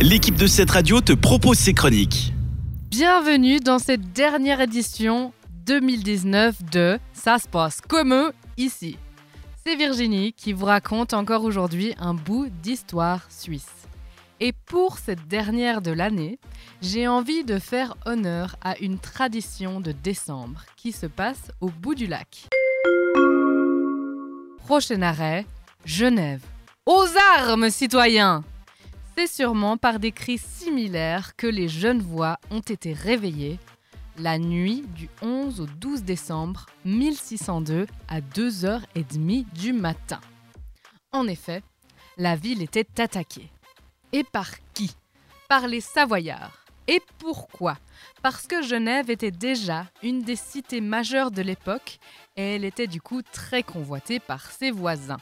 l'équipe de cette radio te propose ses chroniques. Bienvenue dans cette dernière édition 2019 de Ça se passe comme ici. C'est Virginie qui vous raconte encore aujourd'hui un bout d'histoire suisse. Et pour cette dernière de l'année, j'ai envie de faire honneur à une tradition de décembre qui se passe au bout du lac. Prochain arrêt, Genève. Aux armes, citoyens C'est sûrement par des cris similaires que les jeunes voix ont été réveillés la nuit du 11 au 12 décembre 1602 à 2h30 du matin. En effet, la ville était attaquée. Et par qui? Par les Savoyards. Et pourquoi? Parce que Genève était déjà une des cités majeures de l'époque et elle était du coup très convoitée par ses voisins.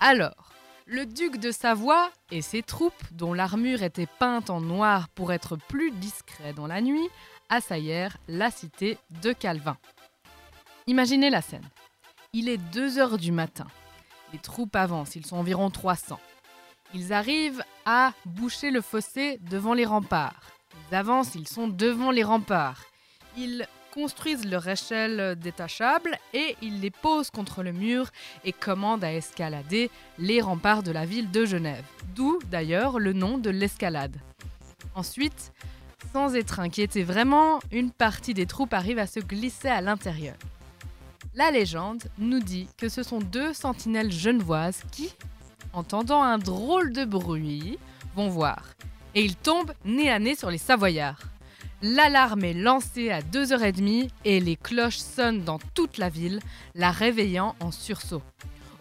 Alors, le duc de Savoie et ses troupes, dont l'armure était peinte en noir pour être plus discret dans la nuit, assaillèrent la cité de Calvin. Imaginez la scène. Il est 2 heures du matin. Les troupes avancent, ils sont environ 300. Ils arrivent à boucher le fossé devant les remparts. Ils avancent, ils sont devant les remparts. Ils construisent leur échelle détachable et ils les posent contre le mur et commandent à escalader les remparts de la ville de Genève. D'où d'ailleurs le nom de l'escalade. Ensuite, sans être inquiétés vraiment, une partie des troupes arrive à se glisser à l'intérieur. La légende nous dit que ce sont deux sentinelles genevoises qui, entendant un drôle de bruit, vont voir. Et ils tombent nez à nez sur les Savoyards. L'alarme est lancée à 2h30 et les cloches sonnent dans toute la ville, la réveillant en sursaut.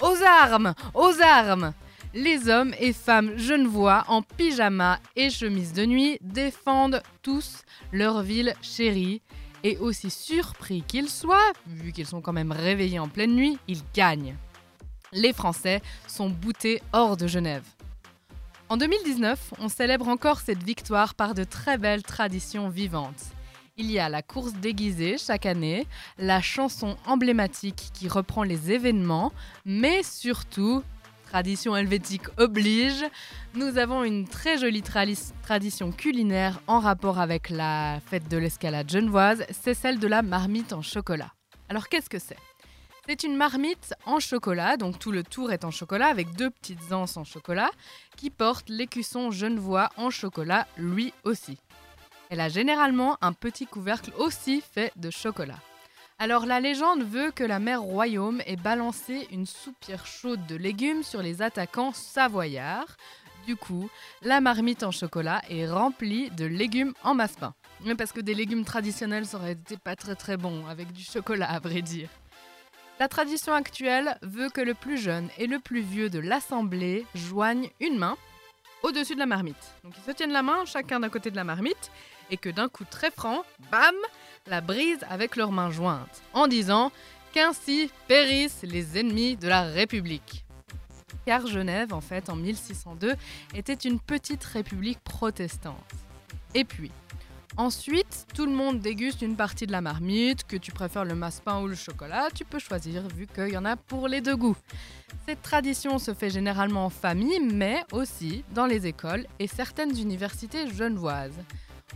Aux armes Aux armes Les hommes et femmes genevois en pyjama et chemise de nuit défendent tous leur ville chérie. Et aussi surpris qu'ils soient, vu qu'ils sont quand même réveillés en pleine nuit, ils gagnent les Français sont boutés hors de Genève. En 2019, on célèbre encore cette victoire par de très belles traditions vivantes. Il y a la course déguisée chaque année, la chanson emblématique qui reprend les événements, mais surtout, tradition helvétique oblige, nous avons une très jolie tradition culinaire en rapport avec la fête de l'escalade genevoise, c'est celle de la marmite en chocolat. Alors qu'est-ce que c'est? C'est une marmite en chocolat, donc tout le tour est en chocolat avec deux petites anses en chocolat qui portent l'écusson genevois en chocolat lui aussi. Elle a généralement un petit couvercle aussi fait de chocolat. Alors la légende veut que la mère Royaume ait balancé une soupière chaude de légumes sur les attaquants savoyards. Du coup, la marmite en chocolat est remplie de légumes en masse-pain. Mais parce que des légumes traditionnels, ça aurait été pas très très bon avec du chocolat à vrai dire. La tradition actuelle veut que le plus jeune et le plus vieux de l'assemblée joignent une main au-dessus de la marmite. Donc ils se tiennent la main, chacun d'un côté de la marmite, et que d'un coup très franc, bam, la brise avec leurs mains jointes, en disant qu'ainsi périssent les ennemis de la République. Car Genève, en fait, en 1602, était une petite république protestante. Et puis, Ensuite, tout le monde déguste une partie de la marmite, que tu préfères le masse-pain ou le chocolat, tu peux choisir vu qu'il y en a pour les deux goûts. Cette tradition se fait généralement en famille, mais aussi dans les écoles et certaines universités genevoises.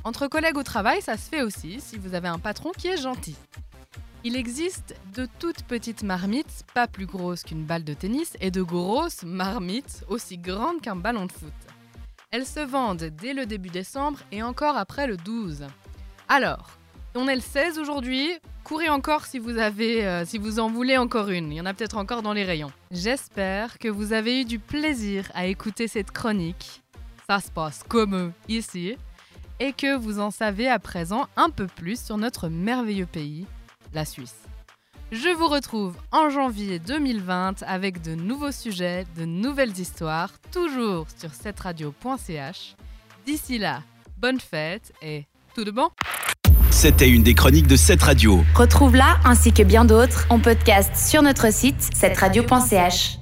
Entre collègues au travail, ça se fait aussi si vous avez un patron qui est gentil. Il existe de toutes petites marmites, pas plus grosses qu'une balle de tennis, et de grosses marmites aussi grandes qu'un ballon de foot. Elles se vendent dès le début décembre et encore après le 12. Alors, on est le 16 aujourd'hui. Courez encore si vous avez, euh, si vous en voulez encore une. Il y en a peut-être encore dans les rayons. J'espère que vous avez eu du plaisir à écouter cette chronique. Ça se passe comme ici. Et que vous en savez à présent un peu plus sur notre merveilleux pays, la Suisse. Je vous retrouve en janvier 2020 avec de nouveaux sujets, de nouvelles histoires, toujours sur cetteradio.ch. D'ici là, bonne fête et tout de bon C'était une des chroniques de cette radio. Retrouve-la ainsi que bien d'autres en podcast sur notre site cetteradio.ch.